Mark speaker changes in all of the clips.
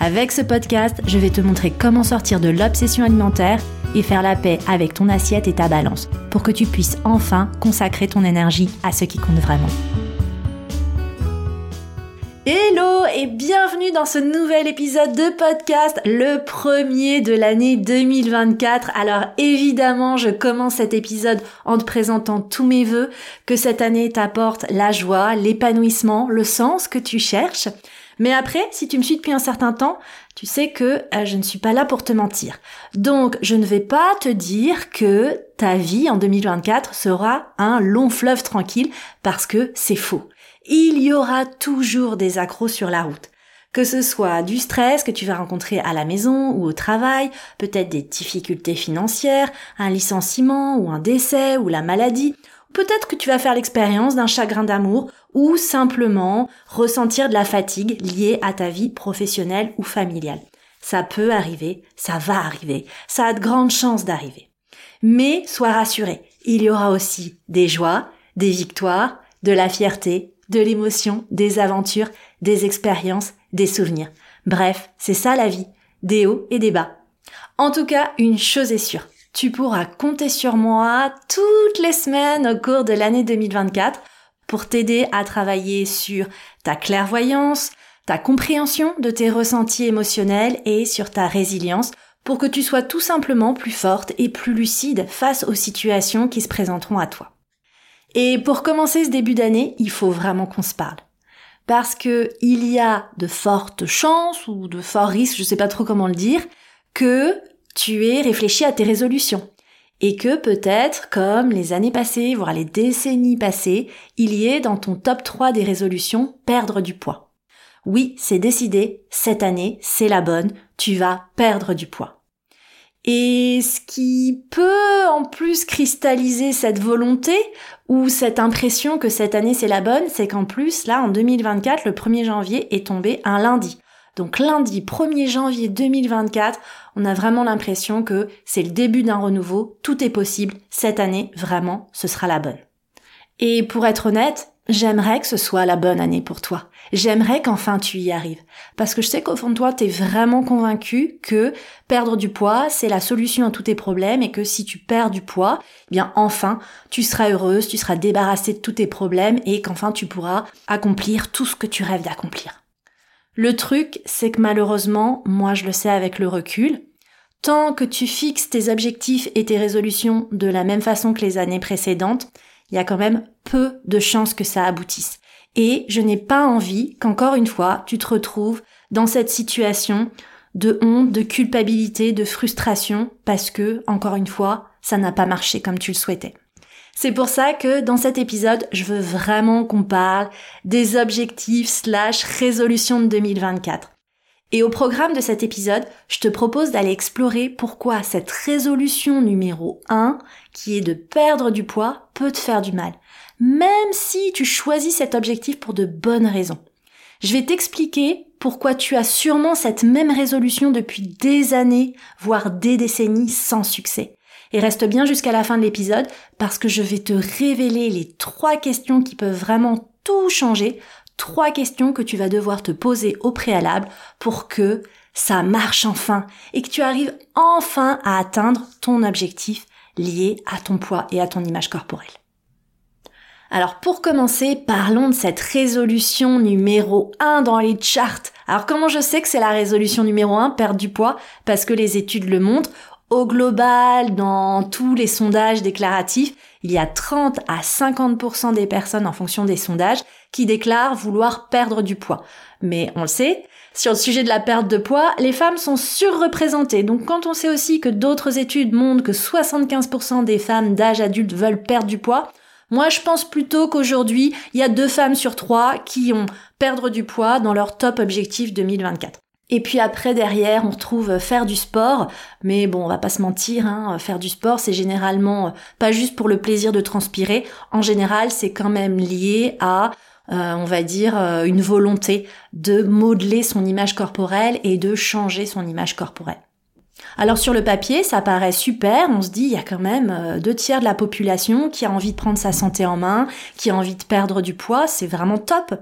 Speaker 1: Avec ce podcast, je vais te montrer comment sortir de l'obsession alimentaire et faire la paix avec ton assiette et ta balance pour que tu puisses enfin consacrer ton énergie à ce qui compte vraiment. Hello et bienvenue dans ce nouvel épisode de podcast, le premier de l'année 2024. Alors évidemment, je commence cet épisode en te présentant tous mes voeux, que cette année t'apporte la joie, l'épanouissement, le sens que tu cherches. Mais après, si tu me suis depuis un certain temps, tu sais que euh, je ne suis pas là pour te mentir. Donc, je ne vais pas te dire que ta vie en 2024 sera un long fleuve tranquille parce que c'est faux. Il y aura toujours des accros sur la route. Que ce soit du stress que tu vas rencontrer à la maison ou au travail, peut-être des difficultés financières, un licenciement ou un décès ou la maladie, Peut-être que tu vas faire l'expérience d'un chagrin d'amour ou simplement ressentir de la fatigue liée à ta vie professionnelle ou familiale. Ça peut arriver, ça va arriver, ça a de grandes chances d'arriver. Mais sois rassuré, il y aura aussi des joies, des victoires, de la fierté, de l'émotion, des aventures, des expériences, des souvenirs. Bref, c'est ça la vie, des hauts et des bas. En tout cas, une chose est sûre, tu pourras compter sur moi toutes les semaines au cours de l'année 2024 pour t'aider à travailler sur ta clairvoyance, ta compréhension de tes ressentis émotionnels et sur ta résilience pour que tu sois tout simplement plus forte et plus lucide face aux situations qui se présenteront à toi. Et pour commencer ce début d'année, il faut vraiment qu'on se parle. Parce que il y a de fortes chances ou de forts risques, je sais pas trop comment le dire, que tu es réfléchi à tes résolutions. Et que peut-être, comme les années passées, voire les décennies passées, il y ait dans ton top 3 des résolutions perdre du poids. Oui, c'est décidé, cette année, c'est la bonne, tu vas perdre du poids. Et ce qui peut en plus cristalliser cette volonté ou cette impression que cette année c'est la bonne, c'est qu'en plus, là, en 2024, le 1er janvier est tombé un lundi. Donc lundi 1er janvier 2024, on a vraiment l'impression que c'est le début d'un renouveau, tout est possible, cette année, vraiment, ce sera la bonne. Et pour être honnête, j'aimerais que ce soit la bonne année pour toi. J'aimerais qu'enfin tu y arrives. Parce que je sais qu'au fond de toi, t'es vraiment convaincu que perdre du poids, c'est la solution à tous tes problèmes et que si tu perds du poids, eh bien enfin, tu seras heureuse, tu seras débarrassée de tous tes problèmes et qu'enfin tu pourras accomplir tout ce que tu rêves d'accomplir. Le truc, c'est que malheureusement, moi je le sais avec le recul, tant que tu fixes tes objectifs et tes résolutions de la même façon que les années précédentes, il y a quand même peu de chances que ça aboutisse. Et je n'ai pas envie qu'encore une fois, tu te retrouves dans cette situation de honte, de culpabilité, de frustration, parce que, encore une fois, ça n'a pas marché comme tu le souhaitais. C'est pour ça que dans cet épisode, je veux vraiment qu'on parle des objectifs slash résolutions de 2024. Et au programme de cet épisode, je te propose d'aller explorer pourquoi cette résolution numéro 1, qui est de perdre du poids, peut te faire du mal. Même si tu choisis cet objectif pour de bonnes raisons. Je vais t'expliquer pourquoi tu as sûrement cette même résolution depuis des années, voire des décennies sans succès. Et reste bien jusqu'à la fin de l'épisode parce que je vais te révéler les trois questions qui peuvent vraiment tout changer, trois questions que tu vas devoir te poser au préalable pour que ça marche enfin et que tu arrives enfin à atteindre ton objectif lié à ton poids et à ton image corporelle. Alors pour commencer, parlons de cette résolution numéro 1 dans les charts. Alors comment je sais que c'est la résolution numéro 1, perdre du poids? Parce que les études le montrent. Au global, dans tous les sondages déclaratifs, il y a 30 à 50% des personnes en fonction des sondages qui déclarent vouloir perdre du poids. Mais on le sait, sur le sujet de la perte de poids, les femmes sont surreprésentées. Donc quand on sait aussi que d'autres études montrent que 75% des femmes d'âge adulte veulent perdre du poids, moi je pense plutôt qu'aujourd'hui, il y a deux femmes sur trois qui ont perdre du poids dans leur top objectif 2024. Et puis après, derrière, on retrouve faire du sport. Mais bon, on va pas se mentir, hein, faire du sport, c'est généralement pas juste pour le plaisir de transpirer. En général, c'est quand même lié à, euh, on va dire, euh, une volonté de modeler son image corporelle et de changer son image corporelle. Alors sur le papier, ça paraît super, on se dit il y a quand même euh, deux tiers de la population qui a envie de prendre sa santé en main, qui a envie de perdre du poids, c'est vraiment top.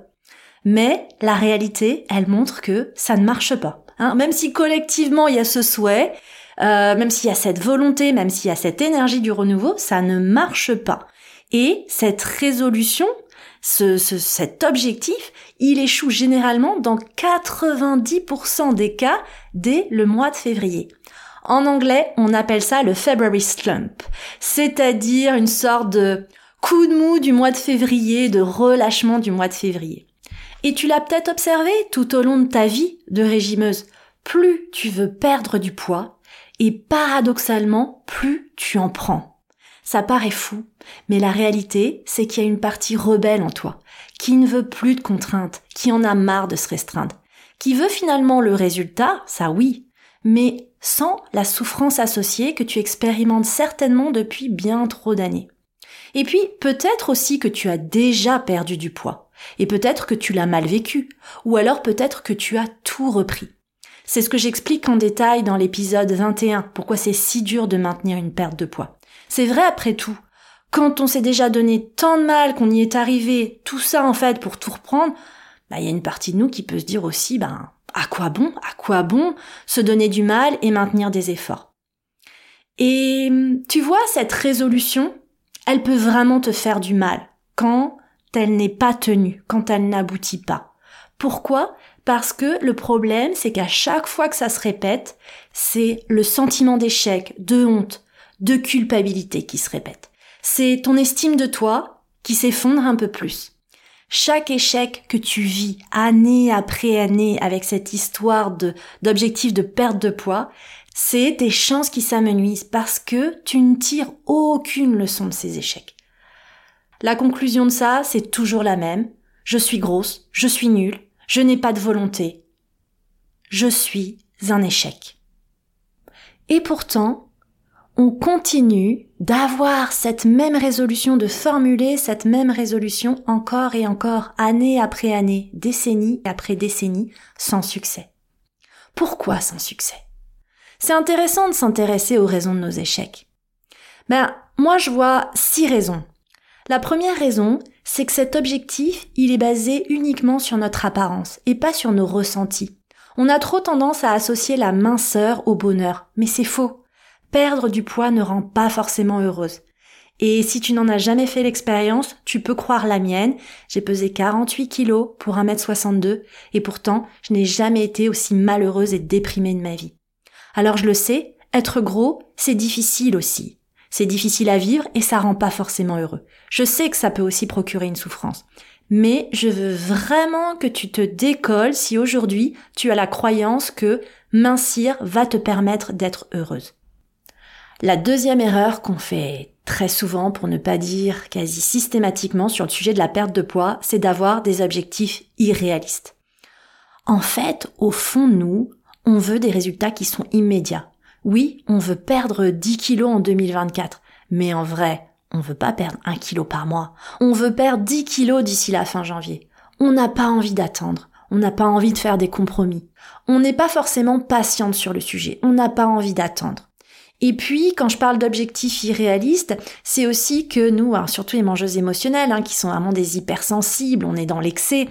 Speaker 1: Mais la réalité, elle montre que ça ne marche pas. Hein. même si collectivement il y a ce souhait, euh, même s'il y a cette volonté, même s'il y a cette énergie du renouveau, ça ne marche pas. Et cette résolution, ce, cet objectif, il échoue généralement dans 90% des cas dès le mois de février. En anglais, on appelle ça le February slump, c'est-à-dire une sorte de coup de mou du mois de février, de relâchement du mois de février. Et tu l'as peut-être observé tout au long de ta vie de régimeuse. Plus tu veux perdre du poids, et paradoxalement, plus tu en prends. Ça paraît fou, mais la réalité, c'est qu'il y a une partie rebelle en toi, qui ne veut plus de contraintes, qui en a marre de se restreindre, qui veut finalement le résultat, ça oui, mais sans la souffrance associée que tu expérimentes certainement depuis bien trop d'années. Et puis, peut-être aussi que tu as déjà perdu du poids, et peut-être que tu l'as mal vécu, ou alors peut-être que tu as tout repris. C'est ce que j'explique en détail dans l'épisode 21, pourquoi c'est si dur de maintenir une perte de poids. C'est vrai après tout. Quand on s'est déjà donné tant de mal qu'on y est arrivé, tout ça en fait pour tout reprendre, bah, il y a une partie de nous qui peut se dire aussi, ben, à quoi bon, à quoi bon se donner du mal et maintenir des efforts. Et tu vois, cette résolution, elle peut vraiment te faire du mal quand elle n'est pas tenue, quand elle n'aboutit pas. Pourquoi? Parce que le problème, c'est qu'à chaque fois que ça se répète, c'est le sentiment d'échec, de honte, de culpabilité qui se répète. C'est ton estime de toi qui s'effondre un peu plus. Chaque échec que tu vis année après année avec cette histoire de, d'objectif de perte de poids, c'est des chances qui s'amenuisent parce que tu ne tires aucune leçon de ces échecs. La conclusion de ça, c'est toujours la même. Je suis grosse, je suis nulle, je n'ai pas de volonté. Je suis un échec. Et pourtant, on continue d'avoir cette même résolution, de formuler cette même résolution encore et encore, année après année, décennie après décennie, sans succès. Pourquoi sans succès? C'est intéressant de s'intéresser aux raisons de nos échecs. Ben, moi je vois six raisons. La première raison, c'est que cet objectif, il est basé uniquement sur notre apparence et pas sur nos ressentis. On a trop tendance à associer la minceur au bonheur, mais c'est faux perdre du poids ne rend pas forcément heureuse. Et si tu n'en as jamais fait l'expérience, tu peux croire la mienne. J'ai pesé 48 kilos pour 1m62 et pourtant, je n'ai jamais été aussi malheureuse et déprimée de ma vie. Alors je le sais, être gros, c'est difficile aussi. C'est difficile à vivre et ça rend pas forcément heureux. Je sais que ça peut aussi procurer une souffrance. Mais je veux vraiment que tu te décolles si aujourd'hui tu as la croyance que mincir va te permettre d'être heureuse. La deuxième erreur qu'on fait très souvent, pour ne pas dire quasi systématiquement sur le sujet de la perte de poids, c'est d'avoir des objectifs irréalistes. En fait, au fond nous, on veut des résultats qui sont immédiats. Oui, on veut perdre 10 kilos en 2024, mais en vrai, on veut pas perdre un kilo par mois. On veut perdre 10 kilos d'ici la fin janvier. On n'a pas envie d'attendre. On n'a pas envie de faire des compromis. On n'est pas forcément patiente sur le sujet. On n'a pas envie d'attendre. Et puis, quand je parle d'objectifs irréalistes, c'est aussi que nous, surtout les mangeuses émotionnelles, hein, qui sont vraiment des hypersensibles, on est dans l'excès,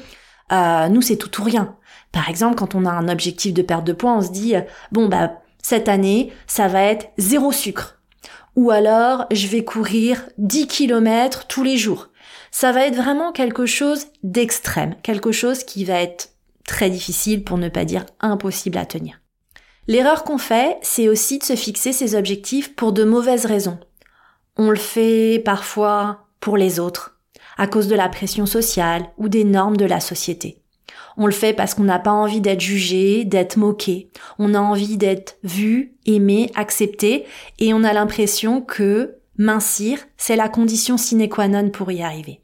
Speaker 1: euh, nous, c'est tout ou rien. Par exemple, quand on a un objectif de perte de poids, on se dit, euh, bon, bah, cette année, ça va être zéro sucre. Ou alors, je vais courir 10 km tous les jours. Ça va être vraiment quelque chose d'extrême, quelque chose qui va être très difficile pour ne pas dire impossible à tenir. L'erreur qu'on fait, c'est aussi de se fixer ses objectifs pour de mauvaises raisons. On le fait parfois pour les autres, à cause de la pression sociale ou des normes de la société. On le fait parce qu'on n'a pas envie d'être jugé, d'être moqué. On a envie d'être vu, aimé, accepté, et on a l'impression que mincir, c'est la condition sine qua non pour y arriver.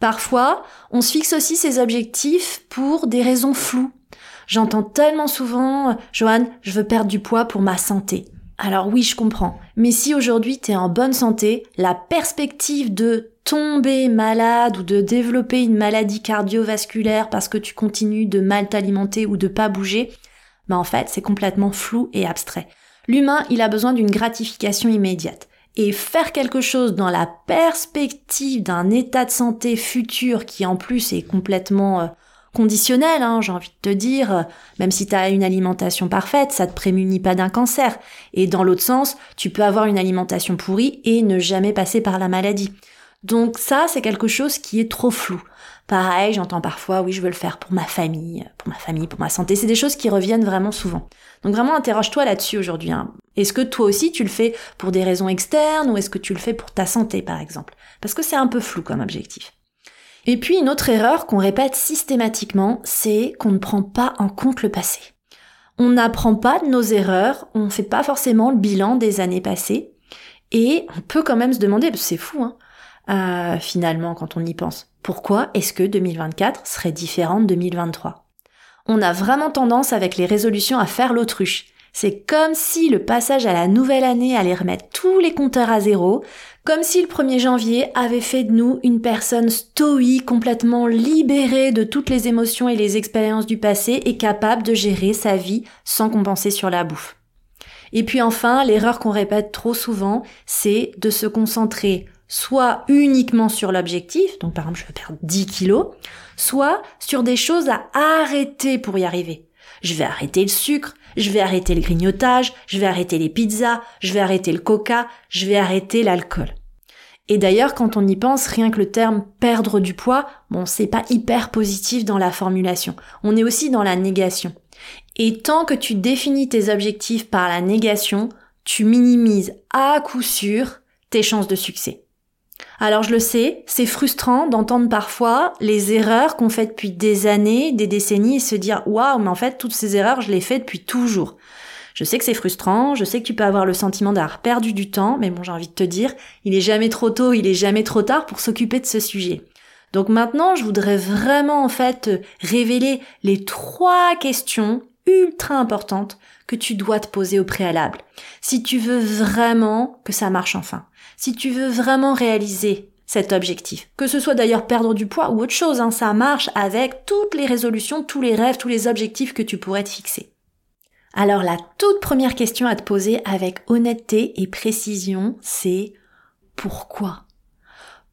Speaker 1: Parfois, on se fixe aussi ses objectifs pour des raisons floues, J'entends tellement souvent, Joanne, je veux perdre du poids pour ma santé. Alors oui, je comprends. Mais si aujourd'hui tu es en bonne santé, la perspective de tomber malade ou de développer une maladie cardiovasculaire parce que tu continues de mal t'alimenter ou de pas bouger, ben en fait, c'est complètement flou et abstrait. L'humain, il a besoin d'une gratification immédiate. Et faire quelque chose dans la perspective d'un état de santé futur qui en plus est complètement euh, conditionnel, hein, j'ai envie de te dire, même si tu as une alimentation parfaite, ça te prémunit pas d'un cancer. Et dans l'autre sens, tu peux avoir une alimentation pourrie et ne jamais passer par la maladie. Donc ça, c'est quelque chose qui est trop flou. Pareil, j'entends parfois, oui, je veux le faire pour ma famille, pour ma famille, pour ma santé. C'est des choses qui reviennent vraiment souvent. Donc vraiment, interroge-toi là-dessus aujourd'hui. Hein. Est-ce que toi aussi, tu le fais pour des raisons externes ou est-ce que tu le fais pour ta santé, par exemple? Parce que c'est un peu flou comme objectif. Et puis une autre erreur qu'on répète systématiquement, c'est qu'on ne prend pas en compte le passé. On n'apprend pas de nos erreurs, on ne fait pas forcément le bilan des années passées, et on peut quand même se demander, c'est fou, hein, euh, finalement, quand on y pense. Pourquoi est-ce que 2024 serait différent de 2023 On a vraiment tendance avec les résolutions à faire l'autruche. C'est comme si le passage à la nouvelle année allait remettre tous les compteurs à zéro, comme si le 1er janvier avait fait de nous une personne stoïque, complètement libérée de toutes les émotions et les expériences du passé et capable de gérer sa vie sans compenser sur la bouffe. Et puis enfin, l'erreur qu'on répète trop souvent, c'est de se concentrer soit uniquement sur l'objectif, donc par exemple je veux perdre 10 kilos, soit sur des choses à arrêter pour y arriver. Je vais arrêter le sucre, je vais arrêter le grignotage, je vais arrêter les pizzas, je vais arrêter le coca, je vais arrêter l'alcool. Et d'ailleurs, quand on y pense, rien que le terme perdre du poids, bon, c'est pas hyper positif dans la formulation. On est aussi dans la négation. Et tant que tu définis tes objectifs par la négation, tu minimises à coup sûr tes chances de succès. Alors je le sais, c'est frustrant d'entendre parfois les erreurs qu'on fait depuis des années, des décennies et se dire waouh, mais en fait toutes ces erreurs je les fais depuis toujours. Je sais que c'est frustrant, je sais que tu peux avoir le sentiment d'avoir perdu du temps, mais bon, j'ai envie de te dire, il est jamais trop tôt, il est jamais trop tard pour s'occuper de ce sujet. Donc maintenant, je voudrais vraiment en fait révéler les trois questions ultra importantes que tu dois te poser au préalable. Si tu veux vraiment que ça marche enfin si tu veux vraiment réaliser cet objectif. Que ce soit d'ailleurs perdre du poids ou autre chose, hein, ça marche avec toutes les résolutions, tous les rêves, tous les objectifs que tu pourrais te fixer. Alors la toute première question à te poser avec honnêteté et précision, c'est pourquoi?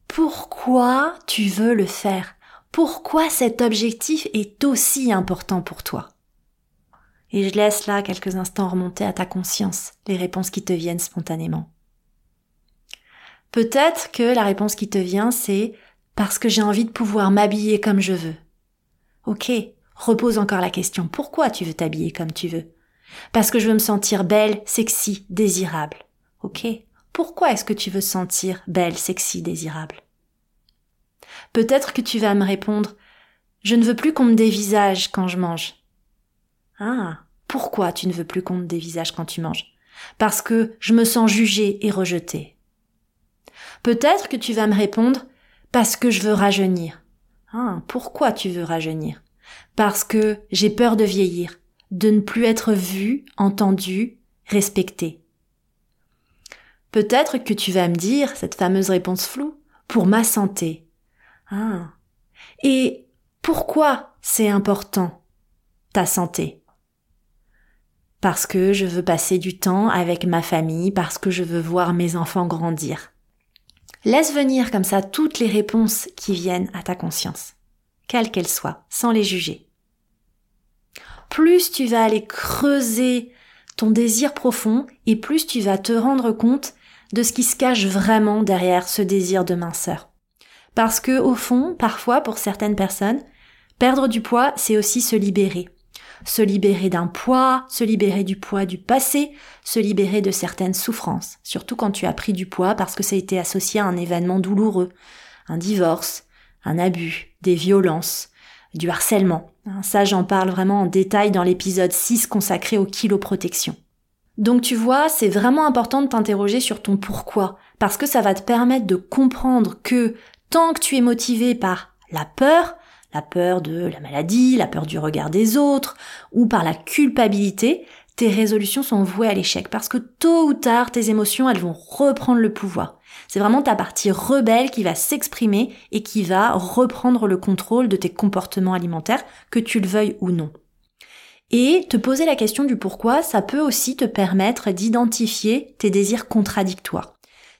Speaker 1: Pourquoi tu veux le faire? Pourquoi cet objectif est aussi important pour toi? Et je laisse là quelques instants remonter à ta conscience les réponses qui te viennent spontanément. Peut-être que la réponse qui te vient, c'est parce que j'ai envie de pouvoir m'habiller comme je veux. Ok, repose encore la question. Pourquoi tu veux t'habiller comme tu veux? Parce que je veux me sentir belle, sexy, désirable. Ok, pourquoi est-ce que tu veux sentir belle, sexy, désirable? Peut-être que tu vas me répondre Je ne veux plus qu'on me dévisage quand je mange. Ah, pourquoi tu ne veux plus qu'on me dévisage quand tu manges? Parce que je me sens jugée et rejetée. Peut-être que tu vas me répondre parce que je veux rajeunir. Ah, pourquoi tu veux rajeunir? Parce que j'ai peur de vieillir, de ne plus être vu, entendu, respecté. Peut-être que tu vas me dire cette fameuse réponse floue pour ma santé. Ah. Et pourquoi c'est important ta santé? Parce que je veux passer du temps avec ma famille, parce que je veux voir mes enfants grandir. Laisse venir comme ça toutes les réponses qui viennent à ta conscience, quelles qu'elles soient, sans les juger. Plus tu vas aller creuser ton désir profond et plus tu vas te rendre compte de ce qui se cache vraiment derrière ce désir de minceur. Parce que, au fond, parfois, pour certaines personnes, perdre du poids, c'est aussi se libérer se libérer d'un poids, se libérer du poids du passé, se libérer de certaines souffrances, surtout quand tu as pris du poids parce que ça a été associé à un événement douloureux, un divorce, un abus, des violences, du harcèlement. Hein, ça, j'en parle vraiment en détail dans l'épisode 6 consacré au kilo protection. Donc tu vois, c'est vraiment important de t'interroger sur ton pourquoi, parce que ça va te permettre de comprendre que tant que tu es motivé par la peur, la peur de la maladie, la peur du regard des autres, ou par la culpabilité, tes résolutions sont vouées à l'échec parce que tôt ou tard, tes émotions, elles vont reprendre le pouvoir. C'est vraiment ta partie rebelle qui va s'exprimer et qui va reprendre le contrôle de tes comportements alimentaires, que tu le veuilles ou non. Et te poser la question du pourquoi, ça peut aussi te permettre d'identifier tes désirs contradictoires.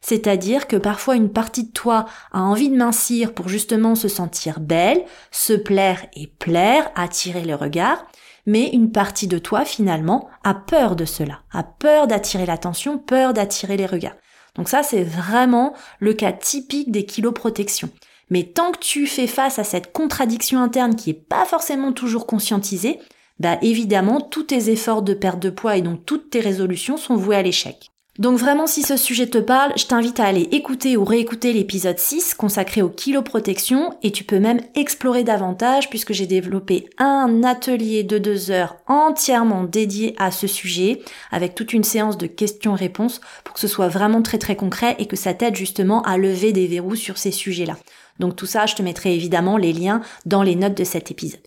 Speaker 1: C'est-à-dire que parfois une partie de toi a envie de mincir pour justement se sentir belle, se plaire et plaire, attirer le regard, mais une partie de toi finalement a peur de cela, a peur d'attirer l'attention, peur d'attirer les regards. Donc ça, c'est vraiment le cas typique des kiloprotections. Mais tant que tu fais face à cette contradiction interne qui est pas forcément toujours conscientisée, bah évidemment, tous tes efforts de perte de poids et donc toutes tes résolutions sont voués à l'échec. Donc vraiment, si ce sujet te parle, je t'invite à aller écouter ou réécouter l'épisode 6 consacré aux kiloprotection et tu peux même explorer davantage puisque j'ai développé un atelier de deux heures entièrement dédié à ce sujet avec toute une séance de questions-réponses pour que ce soit vraiment très très concret et que ça t'aide justement à lever des verrous sur ces sujets-là. Donc tout ça, je te mettrai évidemment les liens dans les notes de cet épisode.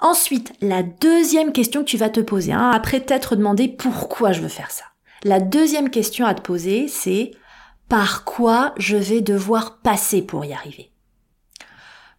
Speaker 1: Ensuite, la deuxième question que tu vas te poser, hein, après t'être demandé pourquoi je veux faire ça. La deuxième question à te poser, c'est par quoi je vais devoir passer pour y arriver?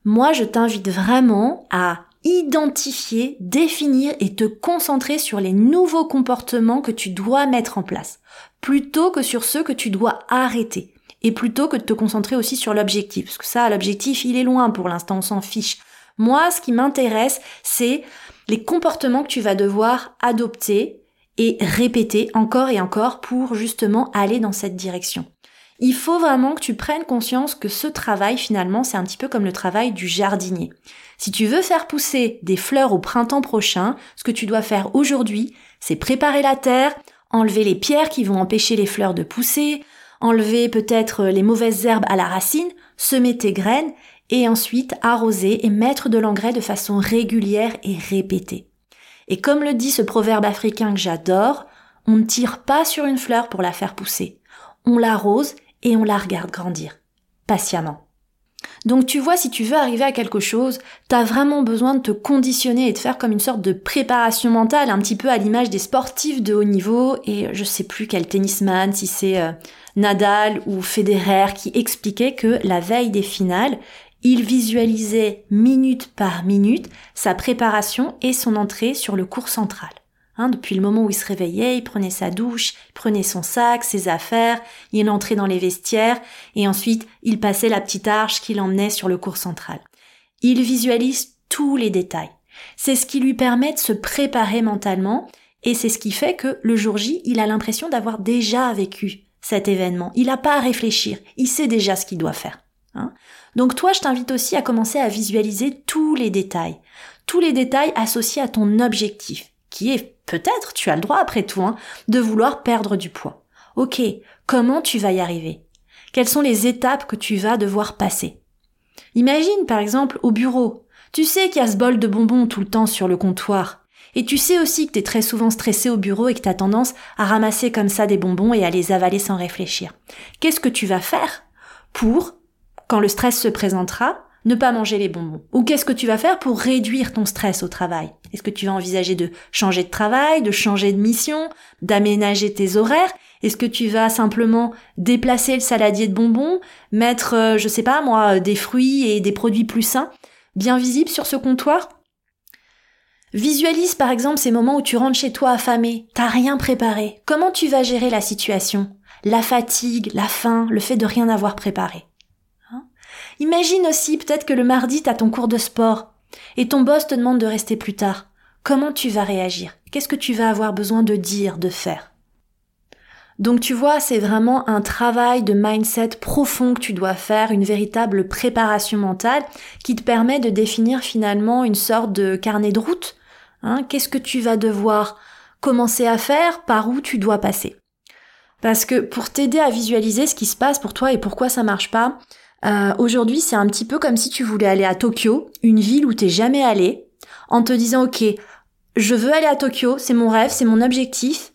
Speaker 1: Moi, je t'invite vraiment à identifier, définir et te concentrer sur les nouveaux comportements que tu dois mettre en place, plutôt que sur ceux que tu dois arrêter, et plutôt que de te concentrer aussi sur l'objectif, parce que ça, l'objectif, il est loin pour l'instant, on s'en fiche. Moi, ce qui m'intéresse, c'est les comportements que tu vas devoir adopter et répéter encore et encore pour justement aller dans cette direction. Il faut vraiment que tu prennes conscience que ce travail finalement c'est un petit peu comme le travail du jardinier. Si tu veux faire pousser des fleurs au printemps prochain, ce que tu dois faire aujourd'hui, c'est préparer la terre, enlever les pierres qui vont empêcher les fleurs de pousser, enlever peut-être les mauvaises herbes à la racine, semer tes graines et ensuite arroser et mettre de l'engrais de façon régulière et répétée. Et comme le dit ce proverbe africain que j'adore, on ne tire pas sur une fleur pour la faire pousser. On l'arrose et on la regarde grandir. Patiemment. Donc tu vois, si tu veux arriver à quelque chose, t'as vraiment besoin de te conditionner et de faire comme une sorte de préparation mentale, un petit peu à l'image des sportifs de haut niveau, et je sais plus quel tennisman, si c'est euh, Nadal ou Federer, qui expliquait que la veille des finales, il visualisait minute par minute sa préparation et son entrée sur le cours central. Hein, depuis le moment où il se réveillait, il prenait sa douche, il prenait son sac, ses affaires, il entrait dans les vestiaires et ensuite il passait la petite arche qui l'emmenait sur le cours central. Il visualise tous les détails. C'est ce qui lui permet de se préparer mentalement et c'est ce qui fait que le jour J, il a l'impression d'avoir déjà vécu cet événement. Il n'a pas à réfléchir, il sait déjà ce qu'il doit faire. Hein. Donc toi, je t'invite aussi à commencer à visualiser tous les détails, tous les détails associés à ton objectif, qui est peut-être, tu as le droit après tout, hein, de vouloir perdre du poids. Ok, comment tu vas y arriver? Quelles sont les étapes que tu vas devoir passer? Imagine par exemple au bureau. Tu sais qu'il y a ce bol de bonbons tout le temps sur le comptoir. Et tu sais aussi que tu es très souvent stressé au bureau et que tu as tendance à ramasser comme ça des bonbons et à les avaler sans réfléchir. Qu'est-ce que tu vas faire pour quand le stress se présentera, ne pas manger les bonbons. Ou qu'est-ce que tu vas faire pour réduire ton stress au travail? Est-ce que tu vas envisager de changer de travail, de changer de mission, d'aménager tes horaires? Est-ce que tu vas simplement déplacer le saladier de bonbons, mettre, euh, je sais pas moi, des fruits et des produits plus sains, bien visibles sur ce comptoir? Visualise par exemple ces moments où tu rentres chez toi affamé, t'as rien préparé. Comment tu vas gérer la situation? La fatigue, la faim, le fait de rien avoir préparé. Imagine aussi peut-être que le mardi t'as ton cours de sport et ton boss te demande de rester plus tard. Comment tu vas réagir? Qu'est-ce que tu vas avoir besoin de dire, de faire? Donc tu vois, c'est vraiment un travail de mindset profond que tu dois faire, une véritable préparation mentale qui te permet de définir finalement une sorte de carnet de route. Hein Qu'est-ce que tu vas devoir commencer à faire, par où tu dois passer? Parce que pour t'aider à visualiser ce qui se passe pour toi et pourquoi ça marche pas, euh, aujourd'hui, c'est un petit peu comme si tu voulais aller à Tokyo, une ville où t'es jamais allé, en te disant ok, je veux aller à Tokyo, c'est mon rêve, c'est mon objectif.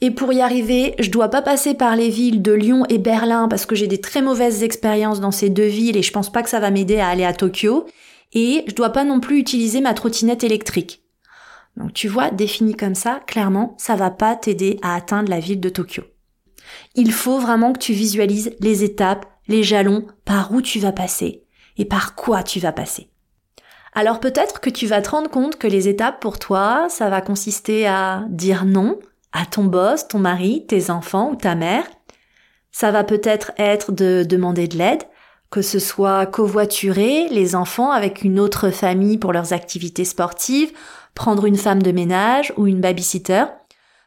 Speaker 1: Et pour y arriver, je dois pas passer par les villes de Lyon et Berlin parce que j'ai des très mauvaises expériences dans ces deux villes et je pense pas que ça va m'aider à aller à Tokyo. et je dois pas non plus utiliser ma trottinette électrique. Donc tu vois, défini comme ça, clairement, ça va pas t'aider à atteindre la ville de Tokyo. Il faut vraiment que tu visualises les étapes, les jalons, par où tu vas passer et par quoi tu vas passer. Alors peut-être que tu vas te rendre compte que les étapes pour toi, ça va consister à dire non à ton boss, ton mari, tes enfants ou ta mère. Ça va peut-être être de demander de l'aide, que ce soit covoiturer les enfants avec une autre famille pour leurs activités sportives, prendre une femme de ménage ou une babysitter.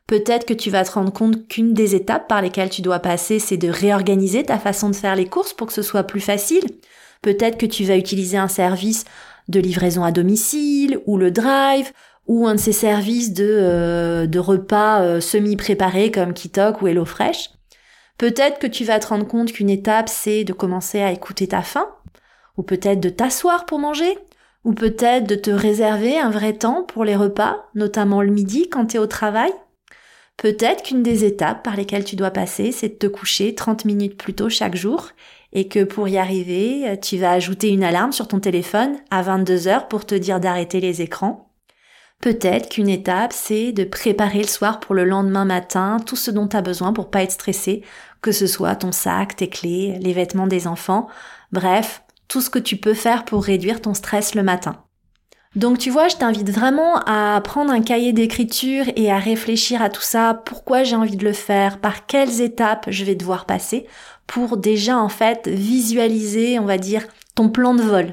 Speaker 1: Peut-être que tu vas te rendre compte qu'une des étapes par lesquelles tu dois passer, c'est de réorganiser ta façon de faire les courses pour que ce soit plus facile. Peut-être que tu vas utiliser un service de livraison à domicile ou le drive ou un de ces services de, euh, de repas euh, semi-préparés comme Kitok ou HelloFresh. Peut-être que tu vas te rendre compte qu'une étape, c'est de commencer à écouter ta faim, ou peut-être de t'asseoir pour manger, ou peut-être de te réserver un vrai temps pour les repas, notamment le midi quand tu es au travail. Peut-être qu'une des étapes par lesquelles tu dois passer, c'est de te coucher 30 minutes plus tôt chaque jour et que pour y arriver, tu vas ajouter une alarme sur ton téléphone à 22 heures pour te dire d'arrêter les écrans. Peut-être qu'une étape, c'est de préparer le soir pour le lendemain matin tout ce dont tu as besoin pour pas être stressé, que ce soit ton sac, tes clés, les vêtements des enfants, bref, tout ce que tu peux faire pour réduire ton stress le matin. Donc tu vois, je t'invite vraiment à prendre un cahier d'écriture et à réfléchir à tout ça, pourquoi j'ai envie de le faire, par quelles étapes je vais devoir passer pour déjà en fait visualiser, on va dire, ton plan de vol?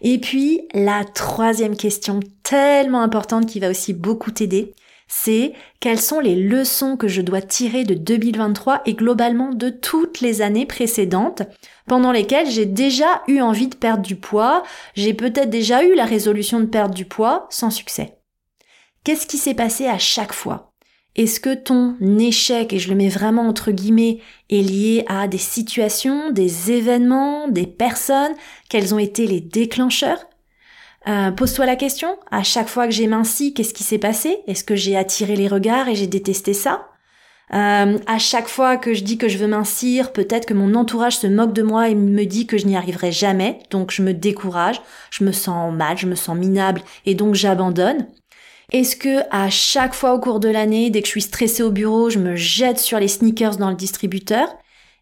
Speaker 1: Et puis, la troisième question tellement importante qui va aussi beaucoup t'aider, c'est quelles sont les leçons que je dois tirer de 2023 et globalement de toutes les années précédentes pendant lesquelles j'ai déjà eu envie de perdre du poids, j'ai peut-être déjà eu la résolution de perdre du poids sans succès. Qu'est-ce qui s'est passé à chaque fois? Est-ce que ton échec, et je le mets vraiment entre guillemets, est lié à des situations, des événements, des personnes? Quels ont été les déclencheurs? Euh, Pose-toi la question, à chaque fois que j'ai minci, qu'est-ce qui s'est passé? Est-ce que j'ai attiré les regards et j'ai détesté ça? Euh, à chaque fois que je dis que je veux mincir, peut-être que mon entourage se moque de moi et me dit que je n'y arriverai jamais, donc je me décourage, je me sens mal, je me sens minable et donc j'abandonne. Est-ce que à chaque fois au cours de l'année, dès que je suis stressée au bureau, je me jette sur les sneakers dans le distributeur?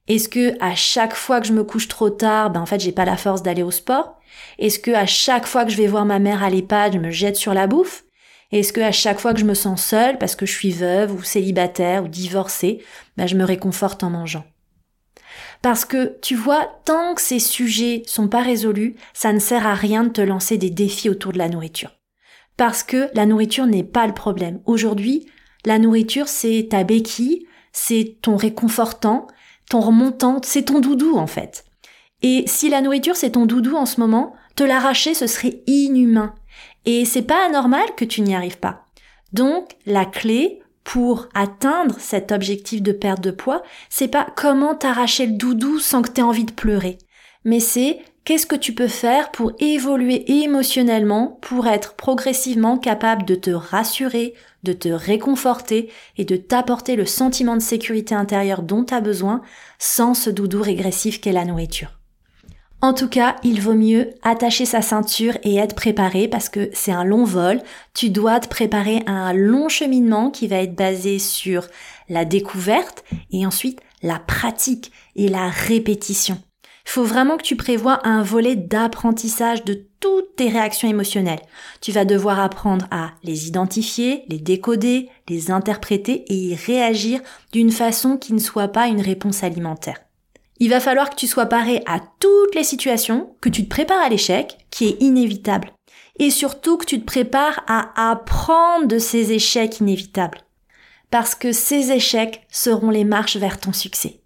Speaker 1: Est-ce que à chaque fois que je me couche trop tard, ben en fait j'ai pas la force d'aller au sport? Est-ce que à chaque fois que je vais voir ma mère à l'EHPAD, je me jette sur la bouffe? Est-ce que à chaque fois que je me sens seule parce que je suis veuve ou célibataire ou divorcée, ben je me réconforte en mangeant? Parce que tu vois, tant que ces sujets sont pas résolus, ça ne sert à rien de te lancer des défis autour de la nourriture. Parce que la nourriture n'est pas le problème. Aujourd'hui, la nourriture, c'est ta béquille, c'est ton réconfortant, ton remontant, c'est ton doudou en fait. Et si la nourriture c'est ton doudou en ce moment, te l'arracher ce serait inhumain. Et c'est pas anormal que tu n'y arrives pas. Donc, la clé pour atteindre cet objectif de perte de poids, c'est pas comment t'arracher le doudou sans que t'aies envie de pleurer. Mais c'est Qu'est-ce que tu peux faire pour évoluer émotionnellement, pour être progressivement capable de te rassurer, de te réconforter et de t'apporter le sentiment de sécurité intérieure dont tu as besoin sans ce doudou régressif qu'est la nourriture? En tout cas, il vaut mieux attacher sa ceinture et être préparé parce que c'est un long vol. Tu dois te préparer à un long cheminement qui va être basé sur la découverte et ensuite la pratique et la répétition. Il faut vraiment que tu prévois un volet d'apprentissage de toutes tes réactions émotionnelles. Tu vas devoir apprendre à les identifier, les décoder, les interpréter et y réagir d'une façon qui ne soit pas une réponse alimentaire. Il va falloir que tu sois paré à toutes les situations, que tu te prépares à l'échec, qui est inévitable. Et surtout que tu te prépares à apprendre de ces échecs inévitables. Parce que ces échecs seront les marches vers ton succès.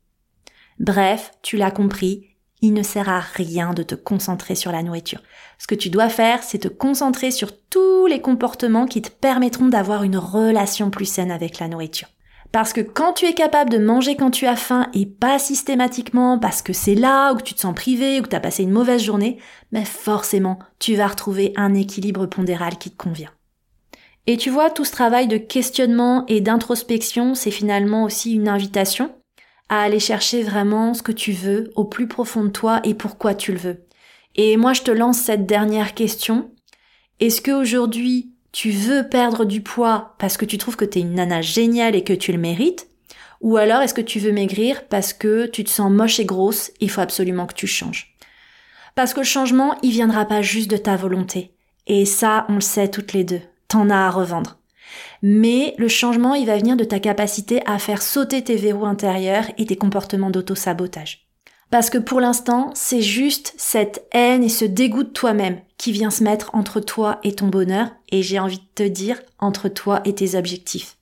Speaker 1: Bref, tu l'as compris, il ne sert à rien de te concentrer sur la nourriture. Ce que tu dois faire, c'est te concentrer sur tous les comportements qui te permettront d'avoir une relation plus saine avec la nourriture. Parce que quand tu es capable de manger quand tu as faim et pas systématiquement parce que c'est là où tu te sens privé ou que tu as passé une mauvaise journée, mais forcément, tu vas retrouver un équilibre pondéral qui te convient. Et tu vois, tout ce travail de questionnement et d'introspection, c'est finalement aussi une invitation à aller chercher vraiment ce que tu veux au plus profond de toi et pourquoi tu le veux. Et moi, je te lance cette dernière question. Est-ce qu'aujourd'hui, tu veux perdre du poids parce que tu trouves que tu es une nana géniale et que tu le mérites? Ou alors est-ce que tu veux maigrir parce que tu te sens moche et grosse, il faut absolument que tu changes? Parce que le changement, il viendra pas juste de ta volonté. Et ça, on le sait toutes les deux. T'en as à revendre. Mais le changement, il va venir de ta capacité à faire sauter tes verrous intérieurs et tes comportements d'auto-sabotage. Parce que pour l'instant, c'est juste cette haine et ce dégoût de toi-même qui vient se mettre entre toi et ton bonheur, et j'ai envie de te dire, entre toi et tes objectifs.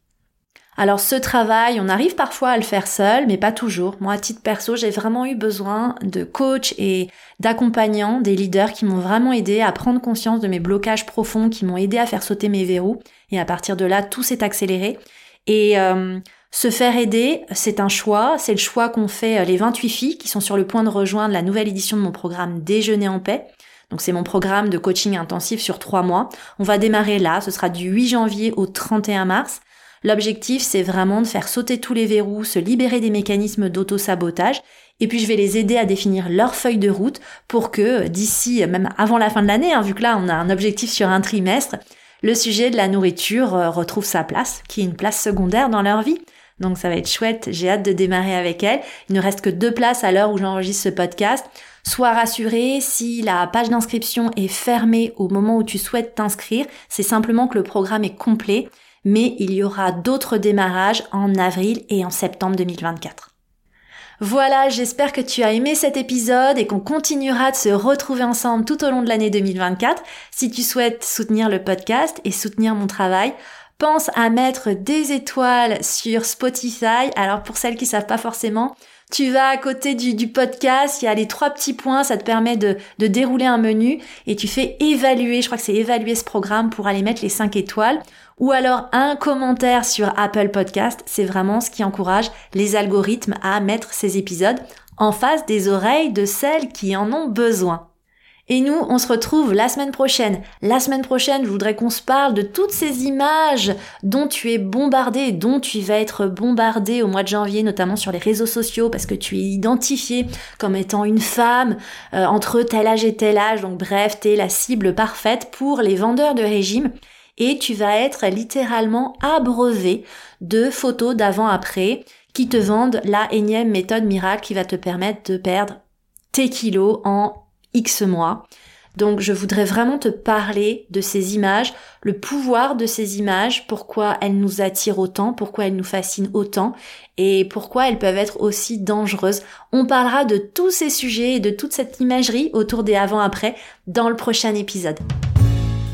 Speaker 1: Alors ce travail, on arrive parfois à le faire seul, mais pas toujours. Moi, à titre perso, j'ai vraiment eu besoin de coachs et d'accompagnants, des leaders qui m'ont vraiment aidé à prendre conscience de mes blocages profonds, qui m'ont aidé à faire sauter mes verrous. Et à partir de là, tout s'est accéléré. Et euh, se faire aider, c'est un choix, c'est le choix qu'ont fait euh, les 28 filles qui sont sur le point de rejoindre la nouvelle édition de mon programme Déjeuner en paix. Donc c'est mon programme de coaching intensif sur trois mois. On va démarrer là, ce sera du 8 janvier au 31 mars. L'objectif, c'est vraiment de faire sauter tous les verrous, se libérer des mécanismes d'auto-sabotage, et puis je vais les aider à définir leur feuille de route pour que d'ici, même avant la fin de l'année, hein, vu que là on a un objectif sur un trimestre, le sujet de la nourriture euh, retrouve sa place, qui est une place secondaire dans leur vie. Donc ça va être chouette, j'ai hâte de démarrer avec elle. Il ne reste que deux places à l'heure où j'enregistre ce podcast. Sois rassuré, si la page d'inscription est fermée au moment où tu souhaites t'inscrire, c'est simplement que le programme est complet, mais il y aura d'autres démarrages en avril et en septembre 2024. Voilà, j'espère que tu as aimé cet épisode et qu'on continuera de se retrouver ensemble tout au long de l'année 2024. Si tu souhaites soutenir le podcast et soutenir mon travail, pense à mettre des étoiles sur Spotify. Alors pour celles qui savent pas forcément, tu vas à côté du, podcast, il y a les trois petits points, ça te permet de, de dérouler un menu et tu fais évaluer, je crois que c'est évaluer ce programme pour aller mettre les cinq étoiles. Ou alors un commentaire sur Apple Podcast, c'est vraiment ce qui encourage les algorithmes à mettre ces épisodes en face des oreilles de celles qui en ont besoin. Et nous, on se retrouve la semaine prochaine. La semaine prochaine, je voudrais qu'on se parle de toutes ces images dont tu es bombardé, dont tu vas être bombardé au mois de janvier, notamment sur les réseaux sociaux, parce que tu es identifié comme étant une femme euh, entre tel âge et tel âge. Donc bref, tu es la cible parfaite pour les vendeurs de régime. Et tu vas être littéralement abreuvé de photos d'avant-après qui te vendent la énième méthode miracle qui va te permettre de perdre tes kilos en X mois. Donc je voudrais vraiment te parler de ces images, le pouvoir de ces images, pourquoi elles nous attirent autant, pourquoi elles nous fascinent autant et pourquoi elles peuvent être aussi dangereuses. On parlera de tous ces sujets et de toute cette imagerie autour des avant-après dans le prochain épisode.